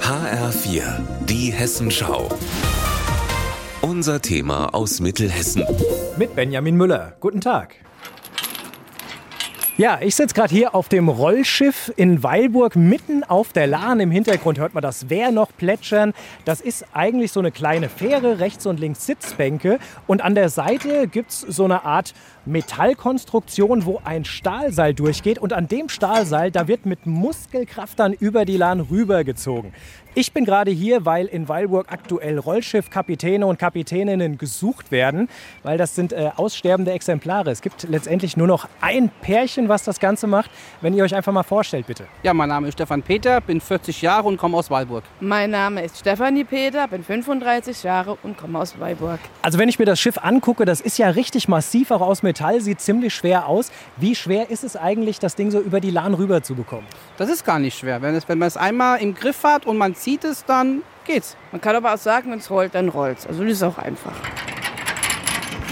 HR4, die Hessenschau. Unser Thema aus Mittelhessen. Mit Benjamin Müller. Guten Tag. Ja, ich sitze gerade hier auf dem Rollschiff in Weilburg, mitten auf der Lahn. Im Hintergrund hört man das Wehr noch plätschern. Das ist eigentlich so eine kleine Fähre, rechts und links Sitzbänke. Und an der Seite gibt es so eine Art Metallkonstruktion, wo ein Stahlseil durchgeht. Und an dem Stahlseil, da wird mit Muskelkraft dann über die Lahn rübergezogen. Ich bin gerade hier, weil in Weilburg aktuell Rollschiffkapitäne und Kapitäninnen gesucht werden, weil das sind äh, aussterbende Exemplare. Es gibt letztendlich nur noch ein Pärchen, was das Ganze macht. Wenn ihr euch einfach mal vorstellt, bitte. Ja, mein Name ist Stefan Peter, bin 40 Jahre und komme aus Weilburg. Mein Name ist Stefanie Peter, bin 35 Jahre und komme aus Weilburg. Also wenn ich mir das Schiff angucke, das ist ja richtig massiv, auch aus Metall, sieht ziemlich schwer aus. Wie schwer ist es eigentlich, das Ding so über die Lahn rüber zu bekommen? Das ist gar nicht schwer. Wenn, es, wenn man es einmal im Griff hat und man zieht es, dann geht's. Man kann aber auch sagen, wenn es rollt, dann rollt es. Also das ist auch einfach.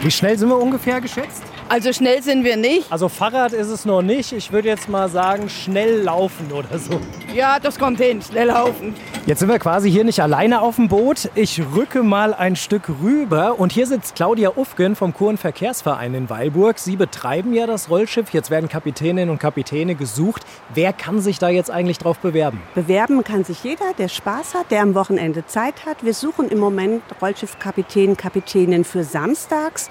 Wie schnell sind wir ungefähr geschätzt? Also schnell sind wir nicht. Also Fahrrad ist es noch nicht. Ich würde jetzt mal sagen, schnell laufen oder so. Ja, das kommt hin, schnell laufen. Jetzt sind wir quasi hier nicht alleine auf dem Boot. Ich rücke mal ein Stück rüber und hier sitzt Claudia Ufgen vom Kurvenverkehrsverein in Weilburg. Sie betreiben ja das Rollschiff. Jetzt werden Kapitäninnen und Kapitäne gesucht. Wer kann sich da jetzt eigentlich drauf bewerben? Bewerben kann sich jeder, der Spaß hat, der am Wochenende Zeit hat. Wir suchen im Moment Rollschiffkapitän, Kapitänin für samstags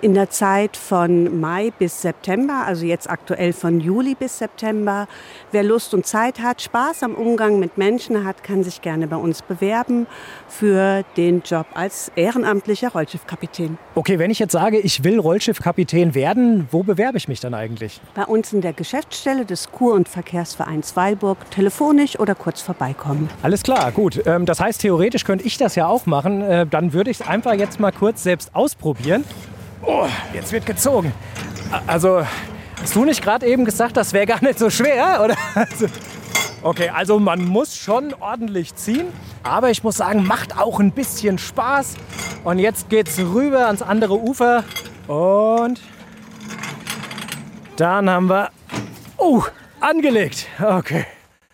in der Zeit von Mai bis September, also jetzt aktuell von Juli bis September. Wer Lust und Zeit hat, Spaß am Umgang mit Menschen hat, kann sich gerne bei uns bewerben für den Job als ehrenamtlicher Rollschiffkapitän. Okay, wenn ich jetzt sage, ich will Rollschiffkapitän werden, wo bewerbe ich mich dann eigentlich? Bei uns in der Geschäftsstelle des Kur- und Verkehrsvereins Weilburg telefonisch oder kurz vorbeikommen. Alles klar, gut. Ähm, das heißt, theoretisch könnte ich das ja auch machen. Äh, dann würde ich es einfach jetzt mal kurz selbst ausprobieren. Oh, jetzt wird gezogen. Also, hast du nicht gerade eben gesagt, das wäre gar nicht so schwer, oder? Also, okay, also man muss schon ordentlich ziehen, aber ich muss sagen, macht auch ein bisschen Spaß. Und jetzt geht's rüber ans andere Ufer und dann haben wir oh, angelegt. Okay.